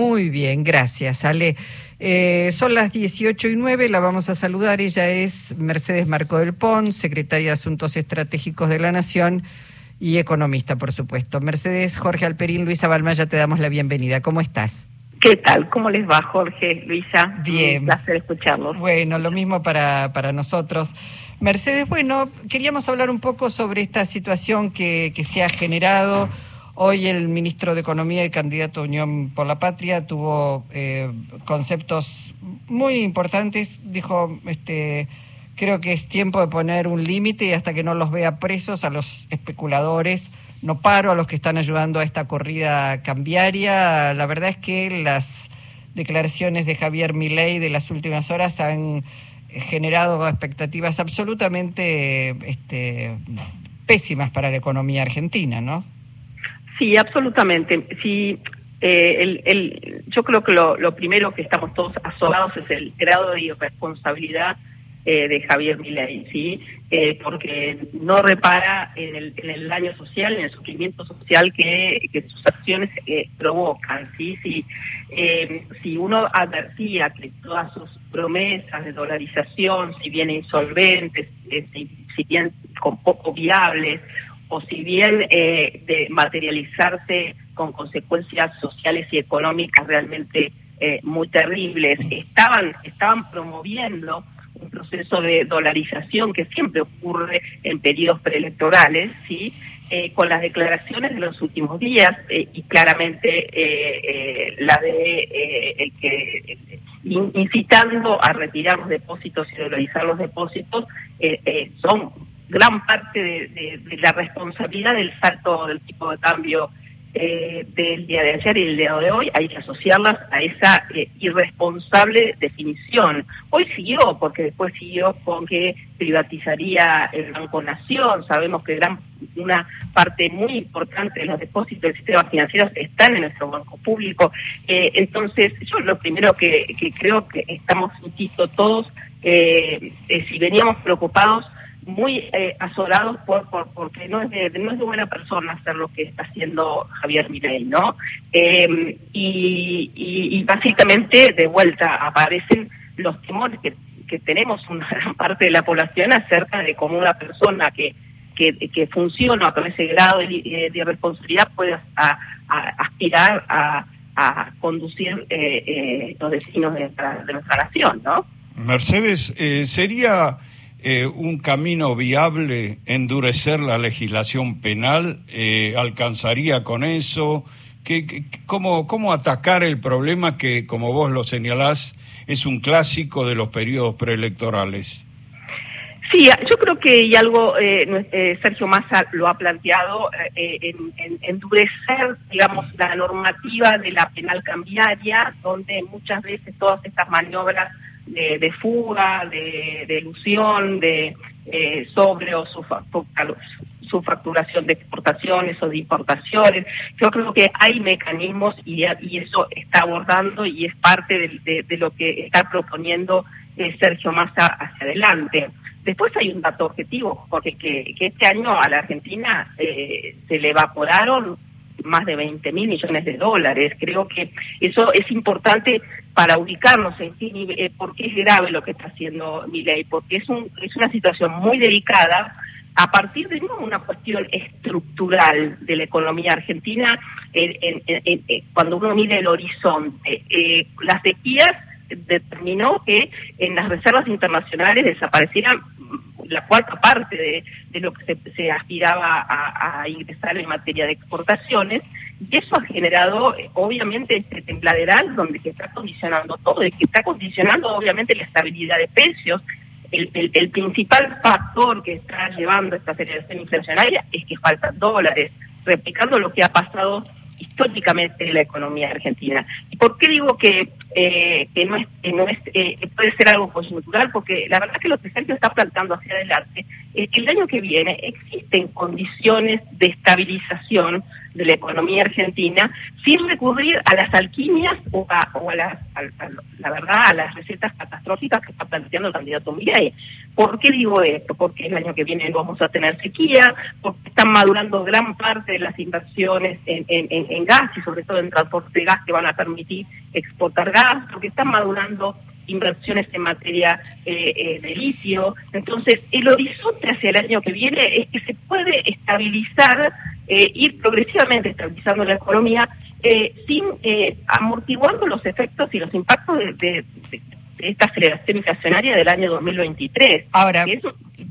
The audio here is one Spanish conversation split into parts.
Muy bien, gracias, Ale. Eh, son las 18 y 9, la vamos a saludar. Ella es Mercedes Marco del Pon, secretaria de Asuntos Estratégicos de la Nación y economista, por supuesto. Mercedes, Jorge Alperín, Luisa Balmaya, te damos la bienvenida. ¿Cómo estás? ¿Qué tal? ¿Cómo les va, Jorge, Luisa? Bien. Un placer escucharlos. Bueno, lo mismo para, para nosotros. Mercedes, bueno, queríamos hablar un poco sobre esta situación que, que se ha generado. Hoy el ministro de Economía y candidato a Unión por la Patria tuvo eh, conceptos muy importantes. Dijo, este, creo que es tiempo de poner un límite y hasta que no los vea presos a los especuladores no paro a los que están ayudando a esta corrida cambiaria. La verdad es que las declaraciones de Javier Milei de las últimas horas han generado expectativas absolutamente este, pésimas para la economía argentina, ¿no? Sí, absolutamente. Sí, eh, el, yo creo que lo, lo, primero que estamos todos asolados es el grado de irresponsabilidad eh, de Javier Milei, ¿sí? Eh, porque no repara en el, daño social, en el sufrimiento social que, sus acciones eh, provocan, ¿sí? Si, eh, si uno advertía que todas sus promesas de dolarización, si bien insolventes, si, si, bien con poco viables, o si bien eh, de materializarse con consecuencias sociales y económicas realmente muy terribles, estaban, estaban promoviendo un proceso de dolarización que siempre ocurre en periodos preelectorales, ¿sí? Eh, con las declaraciones de los últimos días eh, y claramente eh, eh la de el que incitando a retirar los depósitos y dolarizar los depósitos son gran parte de, la responsabilidad del salto del tipo de cambio eh, del día de ayer y el día de hoy hay que asociarlas a esa eh, irresponsable definición. Hoy siguió, porque después siguió con que privatizaría el Banco Nación. Sabemos que gran una parte muy importante de los depósitos del sistema financiero están en nuestro banco público. Eh, entonces, yo lo primero que, que creo que estamos, insisto, todos, eh, eh, si veníamos preocupados, muy eh, azorados por, por, porque no es, de, no es de buena persona hacer lo que está haciendo Javier Milei, ¿no? Eh, y, básicamente de vuelta aparecen los temores que, que tenemos una gran parte de la población acerca de cómo una persona que, que, que funciona con ese grado de, de irresponsabilidad puede aspirar a, a conducir eh, eh, los destinos de nuestra, de nuestra nación, ¿no? Mercedes, eh, sería eh, un camino viable endurecer la legislación penal? Eh, ¿Alcanzaría con eso? ¿Qué, cómo, ¿Cómo atacar el problema que, como vos lo señalás, es un clásico de los periodos preelectorales? Sí, yo creo que y algo eh, eh, Sergio Massa lo ha planteado en, en, endurecer, digamos, la normativa de la penal cambiaria, donde muchas veces todas estas maniobras de, de fuga, de, de, ilusión, de eh, sobre o su, su facturación de exportaciones o de importaciones. Yo creo que hay mecanismos y, eso está abordando y es parte de lo que está proponiendo eh, Sergio Massa hacia adelante. Después hay un dato objetivo, porque que, que este año a la Argentina eh, se le evaporaron más de 20 mil millones de dólares. Creo que eso es importante para ubicarnos en nivel, eh, por qué es grave lo que está haciendo mi ley, porque es, un, es una situación muy delicada a partir de no una cuestión estructural de la economía argentina, en, en, en, en cuando uno mide el horizonte. Eh, las sequías determinó que en las reservas internacionales desaparecieran la cuarta parte de, lo que se, se aspiraba a, ingresar en materia de exportaciones, y eso ha generado, obviamente, este templaderal donde se está condicionando todo, y que está condicionando, obviamente, la estabilidad de precios. El, el principal factor que está llevando esta aceleración inflacionaria es que faltan dólares, replicando lo que ha pasado históricamente en la economía argentina. ¿Y por qué digo que, eh, que no es, que no es eh, puede ser algo coyuntural? Porque la verdad que lo que Sergio está plantando hacia adelante es que el año que viene existen condiciones de estabilización de la economía argentina sin recurrir a las alquimias o a, o a, las, la verdad, a las recetas catastróficas que está planteando el candidato Milei. ¿Por qué digo esto? Porque el año que viene vamos a tener sequía, porque están madurando gran parte de las inversiones en gas y sobre todo en transporte de gas que van a permitir exportar gas, porque están madurando inversiones en materia eh, eh, de litio. Entonces, el horizonte hacia el año que viene es que se puede estabilizar, eh, ir progresivamente estabilizando la economía, sin amortiguando los efectos y los impactos de, esta aceleración inflacionaria del año 2023. Ahora,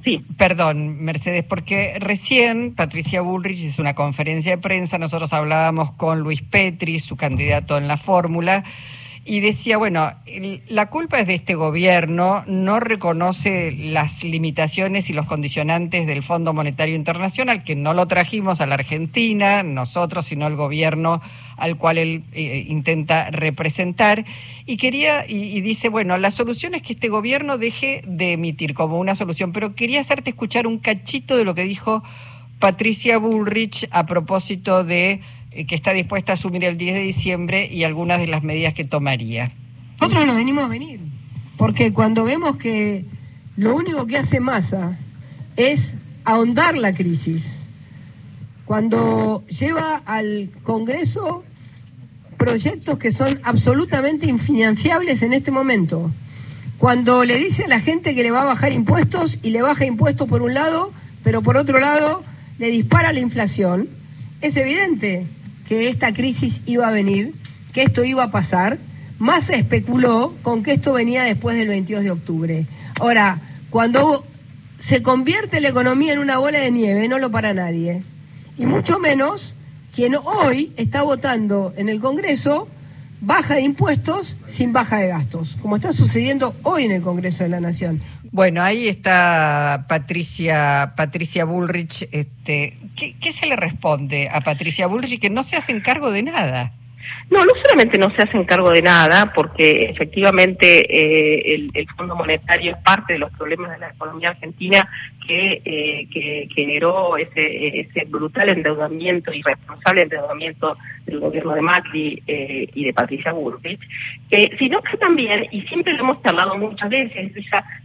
sí. perdón, Mercedes, porque recién Patricia Bullrich hizo una conferencia de prensa, nosotros hablábamos con Luis Petri, su candidato en la fórmula, y decía, bueno, la culpa es de este gobierno, no reconoce las limitaciones y los condicionantes del Fondo Monetario Internacional, que no lo trajimos a la Argentina, nosotros, sino el gobierno al cual él eh, intenta representar. Y quería, y, dice, bueno, la solución es que este gobierno deje de emitir como una solución, pero quería hacerte escuchar un cachito de lo que dijo Patricia Bullrich a propósito de que está dispuesta a asumir el 10 de diciembre y algunas de las medidas que tomaría. Nosotros nos venimos a venir, porque cuando vemos que lo único que hace Massa es ahondar la crisis, cuando lleva al Congreso proyectos que son absolutamente infinanciables en este momento, cuando le dice a la gente que le va a bajar impuestos y le baja impuestos por un lado, pero por otro lado le dispara la inflación, es evidente que esta crisis iba a venir, que esto iba a pasar, más se especuló con que esto venía después del 22 de octubre. Ahora, cuando se convierte la economía en una bola de nieve, no lo para nadie. Y mucho menos quien hoy está votando en el Congreso baja de impuestos sin baja de gastos, como está sucediendo hoy en el Congreso de la Nación. Bueno, ahí está Patricia, Patricia Bullrich. Este, ¿qué, ¿Qué se le responde a Patricia Bullrich que no se hacen cargo de nada? No, no solamente no se hacen cargo de nada, porque efectivamente eh, el, Fondo Monetario es parte de los problemas de la economía argentina que, eh, que generó ese, ese brutal endeudamiento, irresponsable endeudamiento del gobierno de Macri eh, y de Patricia Bullrich, eh, sino que también, y siempre lo hemos hablado muchas veces,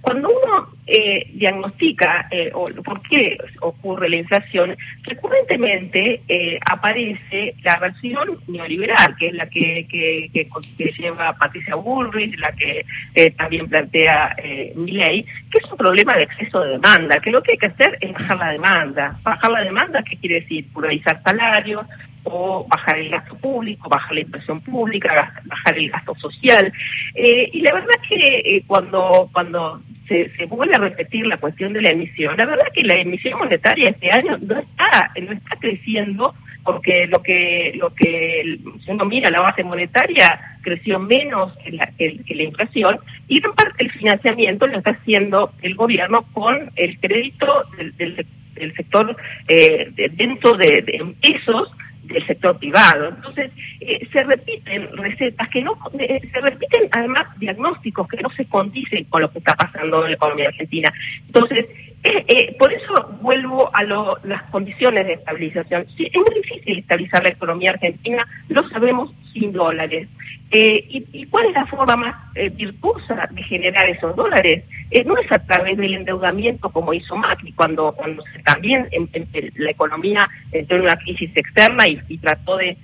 cuando uno eh, diagnostica eh, o por qué ocurre la inflación, recurrentemente eh, aparece la versión neoliberal, que es la que, que, que, lleva Patricia Bullrich, la que eh, también plantea Milley, que es un problema de exceso de demanda, que lo que hay que hacer es bajar la demanda. Bajar la demanda, ¿qué quiere decir? Pluralizar salarios, o bajar el gasto público, bajar la inversión pública, bajar el gasto social. Eh, y la verdad que eh, cuando, cuando se, vuelve a repetir la cuestión de la emisión, la verdad que la emisión monetaria este año no está, no está creciendo porque lo que lo que si uno mira la base monetaria creció menos que la, que, la inflación y en parte el financiamiento lo está haciendo el gobierno con el crédito del, del, sector eh, dentro de, de pesos del sector privado. Entonces, eh, se repiten recetas que no, eh, se repiten además diagnósticos que no se condicen con lo que está pasando en la economía argentina. Entonces, eh, por eso vuelvo a las condiciones de estabilización. Sí, es muy difícil estabilizar la economía argentina, lo sabemos sin dólares. Eh, y, cuál es la forma más eh, virtuosa de generar esos dólares? No es a través del endeudamiento como hizo Macri, cuando, cuando también en, la economía entró en una crisis externa y, trató de,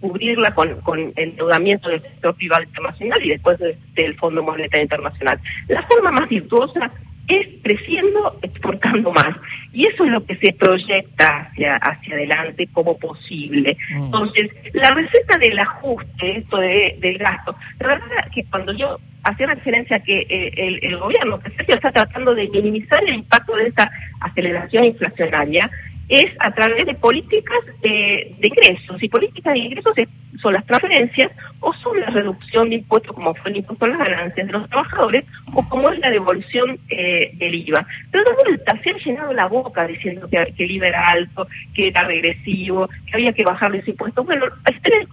cubrirla con endeudamiento del sector privado internacional y después del Fondo Monetario Internacional. La forma más virtuosa es creciendo, exportando más. Y eso es lo que se proyecta hacia, hacia adelante como posible. Mm. Entonces, la receta del ajuste, esto de, del gasto, la verdad que cuando yo hacía referencia a que eh, el, el, gobierno, que está tratando de minimizar el impacto de esta aceleración inflacionaria, es a través de políticas de ingresos. Y políticas de ingresos son las transferencias o son la reducción de impuestos como fue el impuesto a las ganancias de los trabajadores o como es la devolución eh, del IVA. Pero de vuelta se han llenado la boca diciendo que, el IVA era alto, que era regresivo, que había que bajar los impuestos. Bueno,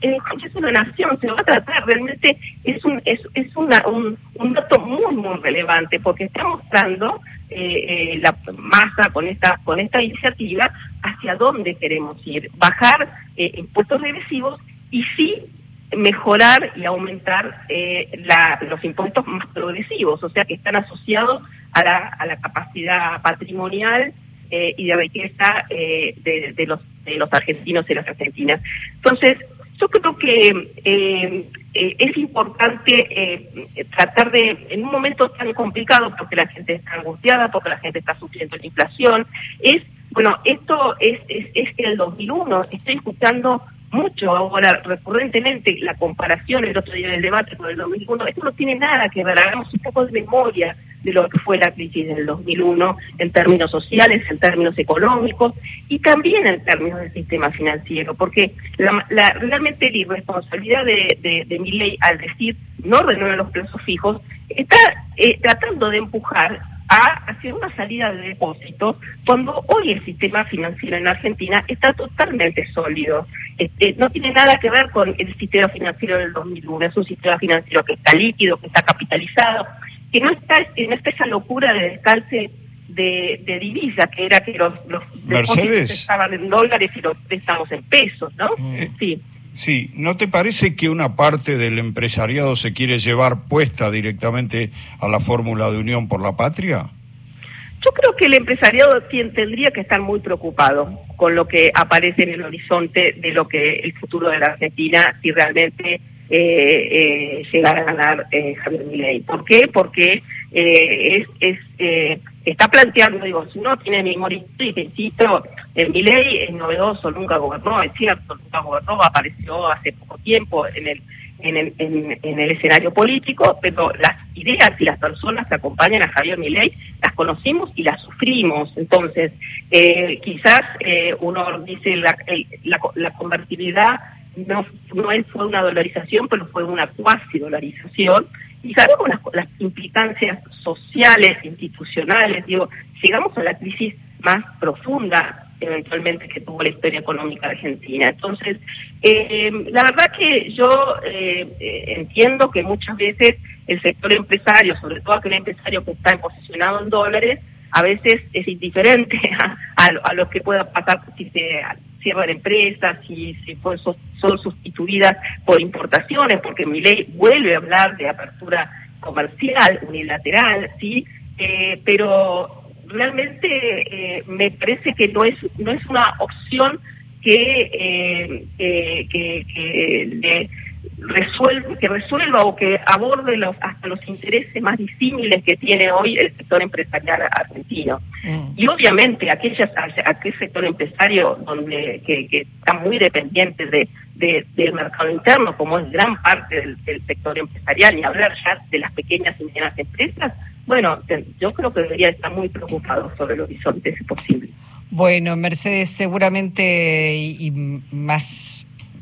en el Congreso de la Nación se va a tratar, realmente es un, es, es una, un, un dato muy, muy relevante porque está mostrando eh, eh, la masa con esta con esta iniciativa hacia dónde queremos ir, bajar eh, impuestos regresivos y sí mejorar y aumentar eh, los impuestos más progresivos, o sea, que están asociados a la, a la capacidad patrimonial eh, y de riqueza eh, de, de, los, de los argentinos y las argentinas. Entonces, yo creo que eh, eh, es importante eh, tratar de, en un momento tan complicado, porque la gente está angustiada, porque la gente está sufriendo la inflación, es, bueno, esto es, es, es que el 2001, estoy escuchando mucho ahora recurrentemente la comparación el otro día del debate con el 2001, esto no tiene nada que ver, hagamos un poco de memoria de lo que fue la crisis del 2001 en términos sociales, en términos económicos y también en términos del sistema financiero, porque la, la, realmente la irresponsabilidad de, de, de mi ley al decir no renueven los plazos fijos está eh, tratando de empujar a hacer una salida de depósitos cuando hoy el sistema financiero en Argentina está totalmente sólido. Este, no tiene nada que ver con el sistema financiero del 2001, es un sistema financiero que está líquido, que está capitalizado, que no está, está esa locura de descalce de, de divisa, que era que los, los depósitos estaban en dólares y los estamos en pesos, ¿no? Eh, sí. Sí, ¿no te parece que una parte del empresariado se quiere llevar puesta directamente a la fórmula de unión por la patria? Yo creo que el empresariado tendría que estar muy preocupado con lo que aparece en el horizonte de lo que el futuro de la Argentina, si realmente eh, eh, a ganar eh, Javier Milei. ¿Por qué? Porque eh, es, es eh, está planteando, digo, si no tiene memoria insisto, el Milei es novedoso, nunca gobernó, es cierto, nunca gobernó, apareció hace poco tiempo en el en el, en, en el escenario político, pero las ideas y las personas que acompañan a Javier Milei las conocimos y las sufrimos. Entonces, eh, quizás eh, uno dice la, el, la, la convertibilidad no, no fue una dolarización, pero fue una cuasi dolarización y sabemos las, las implicancias sociales, institucionales, digo, llegamos a la crisis más profunda eventualmente que tuvo la historia económica argentina. Entonces, eh, la verdad que yo eh, eh, entiendo que muchas veces el sector empresario, sobre todo aquel empresario que está posicionado en dólares, a veces es indiferente a, a, a lo que pueda pasar si se cierran empresas, si, si pues, son sustituidas por importaciones, porque mi ley vuelve a hablar de apertura comercial unilateral, sí, eh, pero realmente eh, me parece que no es no es una opción que eh, que, que, que de, resuelva, que resuelva o que aborde los, hasta los intereses más disímiles que tiene hoy el sector empresarial argentino. Mm. Y obviamente aquellas, aquel sector empresario donde que, que está muy dependiente de, de, del mercado interno, como es gran parte del, del sector empresarial, y hablar ya de las pequeñas y medianas empresas, bueno, yo creo que debería estar muy preocupado sobre el horizonte, si posible. Bueno, Mercedes, seguramente y, y más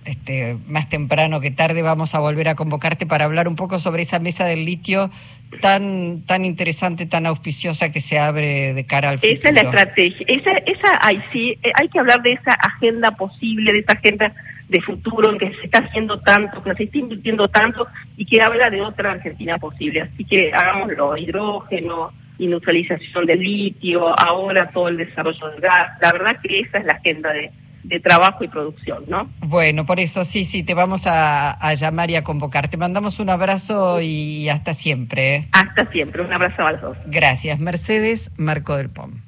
este, más temprano que tarde vamos a volver a convocarte para hablar un poco sobre esa mesa del litio tan tan interesante, tan auspiciosa que se abre de cara al futuro. Esa es la estrategia. Esa, esa hay, sí, eh, hay que hablar de esa agenda posible, de esa agenda de futuro en que se está haciendo tanto, que se está invirtiendo tanto y que habla de otra Argentina posible. Así que hagámoslo, hidrógeno, industrialización del litio, ahora todo el desarrollo del gas. La verdad que esa es la agenda de de trabajo y producción, ¿no? Bueno, por eso sí, sí, te vamos a, a llamar y a convocar. Te mandamos un abrazo y hasta siempre. ¿eh? Hasta siempre, un abrazo a los dos. Gracias. Mercedes Marco del POM.